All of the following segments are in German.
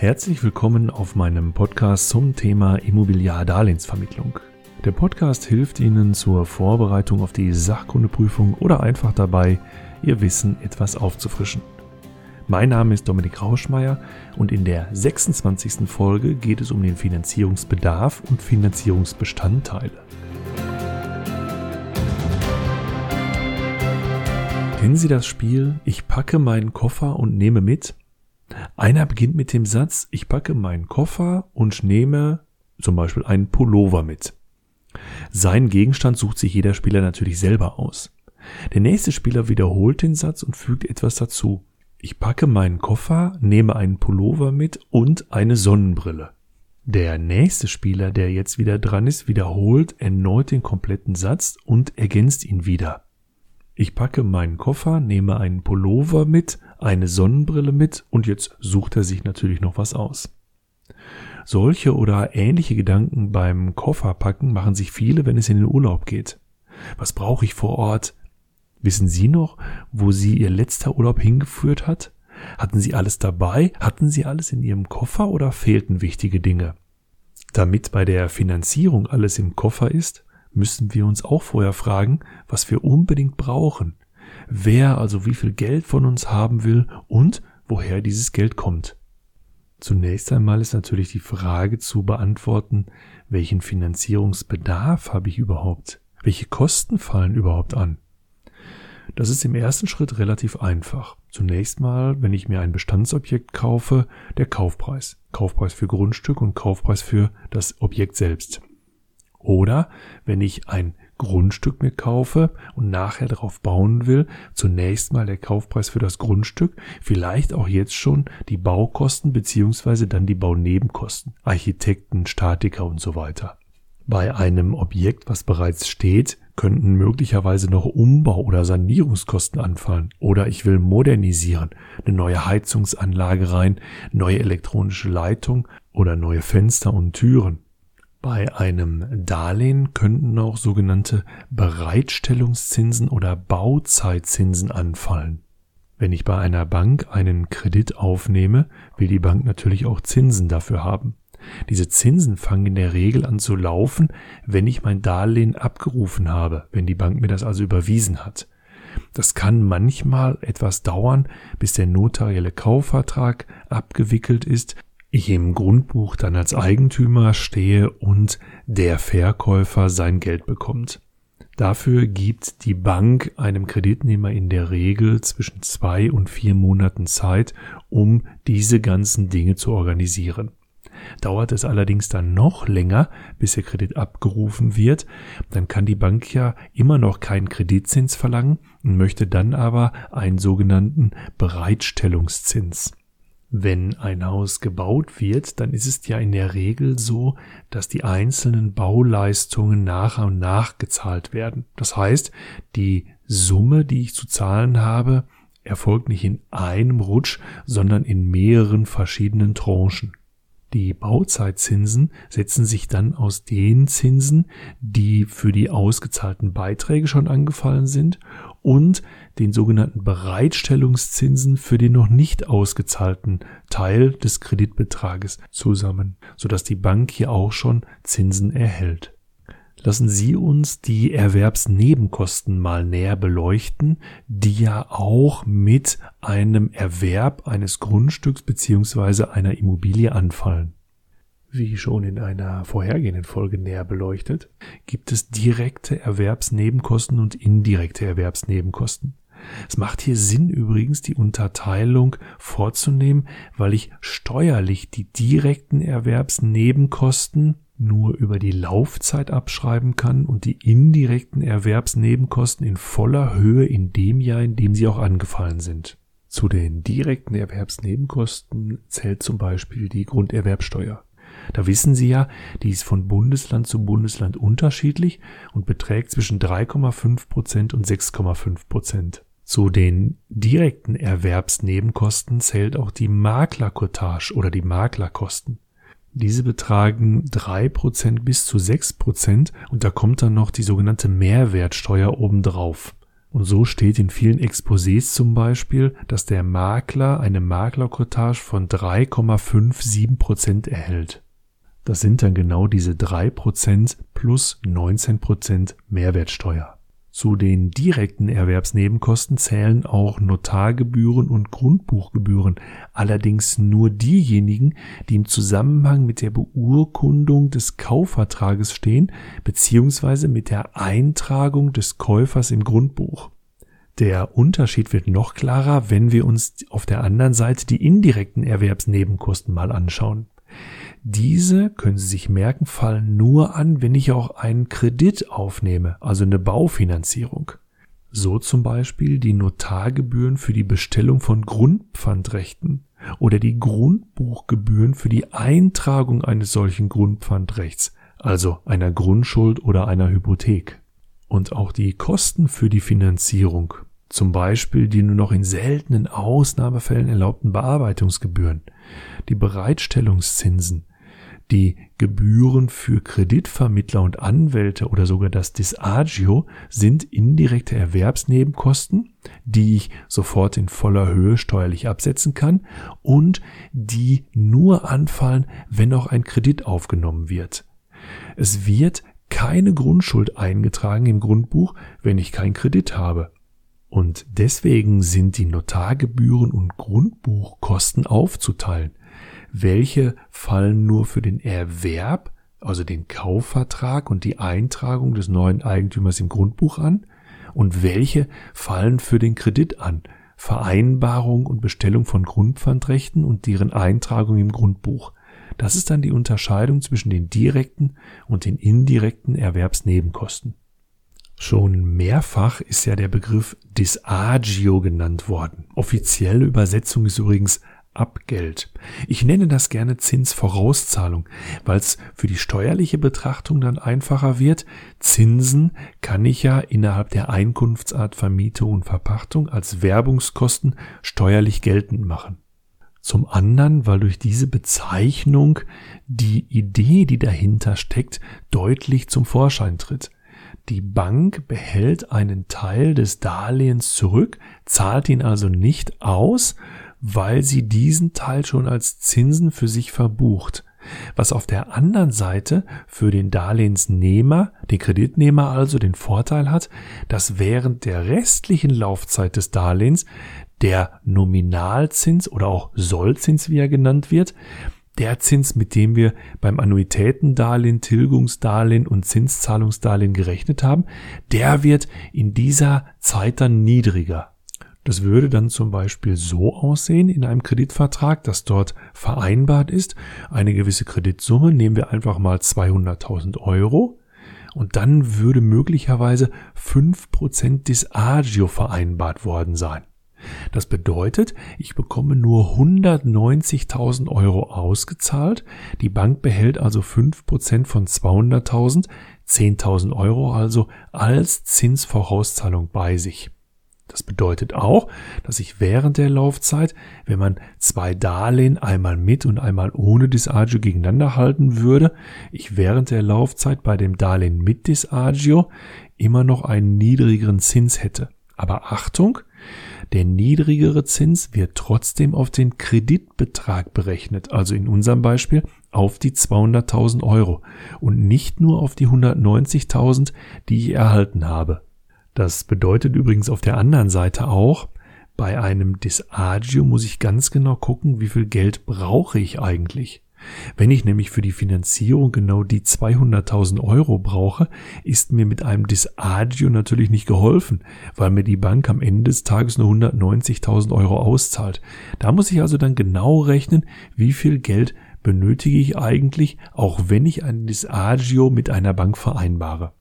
Herzlich willkommen auf meinem Podcast zum Thema Immobiliardarlehensvermittlung. Der Podcast hilft Ihnen zur Vorbereitung auf die Sachkundeprüfung oder einfach dabei, Ihr Wissen etwas aufzufrischen. Mein Name ist Dominik Rauschmeier und in der 26. Folge geht es um den Finanzierungsbedarf und Finanzierungsbestandteile. Kennen Sie das Spiel Ich packe meinen Koffer und nehme mit? Einer beginnt mit dem Satz Ich packe meinen Koffer und nehme zum Beispiel einen Pullover mit. Seinen Gegenstand sucht sich jeder Spieler natürlich selber aus. Der nächste Spieler wiederholt den Satz und fügt etwas dazu. Ich packe meinen Koffer, nehme einen Pullover mit und eine Sonnenbrille. Der nächste Spieler, der jetzt wieder dran ist, wiederholt erneut den kompletten Satz und ergänzt ihn wieder. Ich packe meinen Koffer, nehme einen Pullover mit, eine Sonnenbrille mit und jetzt sucht er sich natürlich noch was aus. Solche oder ähnliche Gedanken beim Kofferpacken machen sich viele, wenn es in den Urlaub geht. Was brauche ich vor Ort? Wissen Sie noch, wo Sie Ihr letzter Urlaub hingeführt hat? Hatten Sie alles dabei? Hatten Sie alles in Ihrem Koffer oder fehlten wichtige Dinge? Damit bei der Finanzierung alles im Koffer ist, müssen wir uns auch vorher fragen, was wir unbedingt brauchen, wer also wie viel Geld von uns haben will und woher dieses Geld kommt. Zunächst einmal ist natürlich die Frage zu beantworten, welchen Finanzierungsbedarf habe ich überhaupt? Welche Kosten fallen überhaupt an? Das ist im ersten Schritt relativ einfach. Zunächst mal, wenn ich mir ein Bestandsobjekt kaufe, der Kaufpreis. Kaufpreis für Grundstück und Kaufpreis für das Objekt selbst. Oder wenn ich ein Grundstück mir kaufe und nachher darauf bauen will, zunächst mal der Kaufpreis für das Grundstück, vielleicht auch jetzt schon die Baukosten beziehungsweise dann die Baunebenkosten, Architekten, Statiker und so weiter. Bei einem Objekt, was bereits steht, könnten möglicherweise noch Umbau- oder Sanierungskosten anfallen. Oder ich will modernisieren, eine neue Heizungsanlage rein, neue elektronische Leitung oder neue Fenster und Türen. Bei einem Darlehen könnten auch sogenannte Bereitstellungszinsen oder Bauzeitzinsen anfallen. Wenn ich bei einer Bank einen Kredit aufnehme, will die Bank natürlich auch Zinsen dafür haben. Diese Zinsen fangen in der Regel an zu laufen, wenn ich mein Darlehen abgerufen habe, wenn die Bank mir das also überwiesen hat. Das kann manchmal etwas dauern, bis der notarielle Kaufvertrag abgewickelt ist ich im Grundbuch dann als Eigentümer stehe und der Verkäufer sein Geld bekommt. Dafür gibt die Bank einem Kreditnehmer in der Regel zwischen zwei und vier Monaten Zeit, um diese ganzen Dinge zu organisieren. Dauert es allerdings dann noch länger, bis der Kredit abgerufen wird, dann kann die Bank ja immer noch keinen Kreditzins verlangen und möchte dann aber einen sogenannten Bereitstellungszins. Wenn ein Haus gebaut wird, dann ist es ja in der Regel so, dass die einzelnen Bauleistungen nach und nach gezahlt werden. Das heißt, die Summe, die ich zu zahlen habe, erfolgt nicht in einem Rutsch, sondern in mehreren verschiedenen Tranchen. Die Bauzeitzinsen setzen sich dann aus den Zinsen, die für die ausgezahlten Beiträge schon angefallen sind und den sogenannten Bereitstellungszinsen für den noch nicht ausgezahlten Teil des Kreditbetrages zusammen, sodass die Bank hier auch schon Zinsen erhält. Lassen Sie uns die Erwerbsnebenkosten mal näher beleuchten, die ja auch mit einem Erwerb eines Grundstücks beziehungsweise einer Immobilie anfallen. Wie schon in einer vorhergehenden Folge näher beleuchtet, gibt es direkte Erwerbsnebenkosten und indirekte Erwerbsnebenkosten. Es macht hier Sinn übrigens, die Unterteilung vorzunehmen, weil ich steuerlich die direkten Erwerbsnebenkosten nur über die Laufzeit abschreiben kann und die indirekten Erwerbsnebenkosten in voller Höhe in dem Jahr, in dem sie auch angefallen sind. Zu den direkten Erwerbsnebenkosten zählt zum Beispiel die Grunderwerbsteuer. Da wissen Sie ja, die ist von Bundesland zu Bundesland unterschiedlich und beträgt zwischen 3,5 Prozent und 6,5 Prozent. Zu den direkten Erwerbsnebenkosten zählt auch die Maklerkotage oder die Maklerkosten. Diese betragen drei Prozent bis zu sechs Prozent und da kommt dann noch die sogenannte Mehrwertsteuer obendrauf. Und so steht in vielen Exposés zum Beispiel, dass der Makler eine Maklercottage von 3,57 Prozent erhält. Das sind dann genau diese 3 Prozent plus 19 Prozent Mehrwertsteuer. Zu den direkten Erwerbsnebenkosten zählen auch Notargebühren und Grundbuchgebühren, allerdings nur diejenigen, die im Zusammenhang mit der Beurkundung des Kaufvertrages stehen bzw. mit der Eintragung des Käufers im Grundbuch. Der Unterschied wird noch klarer, wenn wir uns auf der anderen Seite die indirekten Erwerbsnebenkosten mal anschauen. Diese, können Sie sich merken, fallen nur an, wenn ich auch einen Kredit aufnehme, also eine Baufinanzierung. So zum Beispiel die Notargebühren für die Bestellung von Grundpfandrechten oder die Grundbuchgebühren für die Eintragung eines solchen Grundpfandrechts, also einer Grundschuld oder einer Hypothek. Und auch die Kosten für die Finanzierung, zum Beispiel die nur noch in seltenen Ausnahmefällen erlaubten Bearbeitungsgebühren, die Bereitstellungszinsen, die Gebühren für Kreditvermittler und Anwälte oder sogar das Disagio sind indirekte Erwerbsnebenkosten, die ich sofort in voller Höhe steuerlich absetzen kann und die nur anfallen, wenn auch ein Kredit aufgenommen wird. Es wird keine Grundschuld eingetragen im Grundbuch, wenn ich keinen Kredit habe. Und deswegen sind die Notargebühren und Grundbuchkosten aufzuteilen welche fallen nur für den Erwerb, also den Kaufvertrag und die Eintragung des neuen Eigentümers im Grundbuch an und welche fallen für den Kredit an, Vereinbarung und Bestellung von Grundpfandrechten und deren Eintragung im Grundbuch. Das ist dann die Unterscheidung zwischen den direkten und den indirekten Erwerbsnebenkosten. Schon mehrfach ist ja der Begriff Disagio genannt worden. Offizielle Übersetzung ist übrigens Abgeld. Ich nenne das gerne Zinsvorauszahlung, weil es für die steuerliche Betrachtung dann einfacher wird. Zinsen kann ich ja innerhalb der Einkunftsart Vermietung und Verpachtung als Werbungskosten steuerlich geltend machen. Zum anderen, weil durch diese Bezeichnung die Idee, die dahinter steckt, deutlich zum Vorschein tritt. Die Bank behält einen Teil des Darlehens zurück, zahlt ihn also nicht aus, weil sie diesen Teil schon als Zinsen für sich verbucht. Was auf der anderen Seite für den Darlehensnehmer, den Kreditnehmer also den Vorteil hat, dass während der restlichen Laufzeit des Darlehens der Nominalzins oder auch Sollzins, wie er genannt wird, der Zins, mit dem wir beim Annuitätendarlehen, Tilgungsdarlehen und Zinszahlungsdarlehen gerechnet haben, der wird in dieser Zeit dann niedriger. Das würde dann zum Beispiel so aussehen in einem Kreditvertrag, dass dort vereinbart ist, eine gewisse Kreditsumme, nehmen wir einfach mal 200.000 Euro, und dann würde möglicherweise 5% des Agio vereinbart worden sein. Das bedeutet, ich bekomme nur 190.000 Euro ausgezahlt, die Bank behält also 5% von 200.000, 10.000 Euro also als Zinsvorauszahlung bei sich. Das bedeutet auch, dass ich während der Laufzeit, wenn man zwei Darlehen einmal mit und einmal ohne Disagio gegeneinander halten würde, ich während der Laufzeit bei dem Darlehen mit Disagio immer noch einen niedrigeren Zins hätte. Aber Achtung, der niedrigere Zins wird trotzdem auf den Kreditbetrag berechnet, also in unserem Beispiel auf die 200.000 Euro und nicht nur auf die 190.000, die ich erhalten habe. Das bedeutet übrigens auf der anderen Seite auch, bei einem Disagio muss ich ganz genau gucken, wie viel Geld brauche ich eigentlich. Wenn ich nämlich für die Finanzierung genau die 200.000 Euro brauche, ist mir mit einem Disagio natürlich nicht geholfen, weil mir die Bank am Ende des Tages nur 190.000 Euro auszahlt. Da muss ich also dann genau rechnen, wie viel Geld benötige ich eigentlich, auch wenn ich ein Disagio mit einer Bank vereinbare.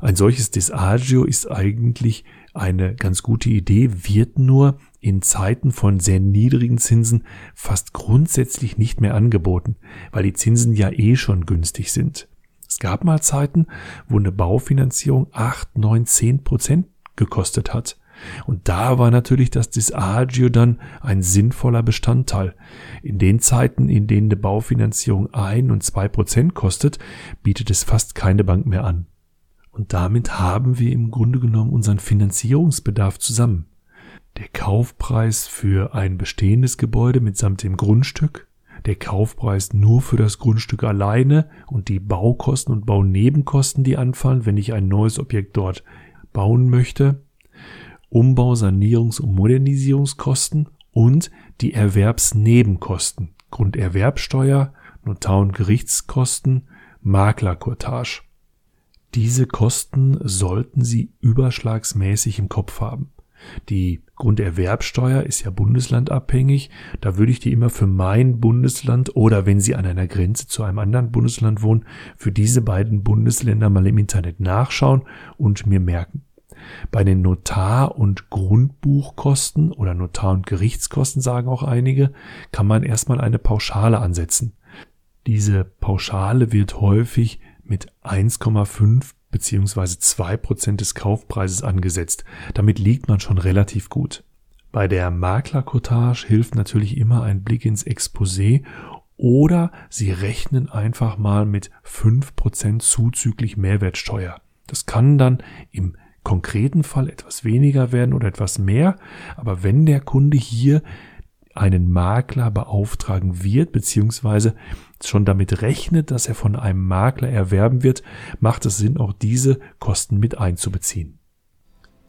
Ein solches Disagio ist eigentlich eine ganz gute Idee, wird nur in Zeiten von sehr niedrigen Zinsen fast grundsätzlich nicht mehr angeboten, weil die Zinsen ja eh schon günstig sind. Es gab mal Zeiten, wo eine Baufinanzierung 8, 9, 10 Prozent gekostet hat. Und da war natürlich das Disagio dann ein sinnvoller Bestandteil. In den Zeiten, in denen eine Baufinanzierung ein und zwei Prozent kostet, bietet es fast keine Bank mehr an. Und damit haben wir im Grunde genommen unseren Finanzierungsbedarf zusammen. Der Kaufpreis für ein bestehendes Gebäude mitsamt dem Grundstück, der Kaufpreis nur für das Grundstück alleine und die Baukosten und Baunebenkosten, die anfallen, wenn ich ein neues Objekt dort bauen möchte, Umbau, Sanierungs- und Modernisierungskosten und die Erwerbsnebenkosten, Grunderwerbsteuer, Notar- und Gerichtskosten, Maklerkortage. Diese Kosten sollten Sie überschlagsmäßig im Kopf haben. Die Grunderwerbsteuer ist ja bundeslandabhängig. Da würde ich die immer für mein Bundesland oder wenn Sie an einer Grenze zu einem anderen Bundesland wohnen, für diese beiden Bundesländer mal im Internet nachschauen und mir merken. Bei den Notar- und Grundbuchkosten oder Notar- und Gerichtskosten sagen auch einige, kann man erstmal eine Pauschale ansetzen. Diese Pauschale wird häufig mit 1,5 beziehungsweise 2% des Kaufpreises angesetzt. Damit liegt man schon relativ gut. Bei der Maklercottage hilft natürlich immer ein Blick ins Exposé oder Sie rechnen einfach mal mit 5% zuzüglich Mehrwertsteuer. Das kann dann im konkreten Fall etwas weniger werden oder etwas mehr, aber wenn der Kunde hier einen Makler beauftragen wird, beziehungsweise schon damit rechnet, dass er von einem Makler erwerben wird, macht es Sinn, auch diese Kosten mit einzubeziehen.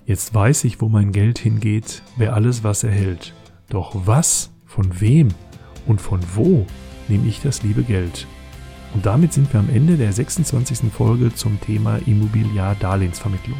Jetzt weiß ich, wo mein Geld hingeht, wer alles was erhält. Doch was, von wem und von wo nehme ich das liebe Geld? Und damit sind wir am Ende der 26. Folge zum Thema Immobiliar-Darlehensvermittlung.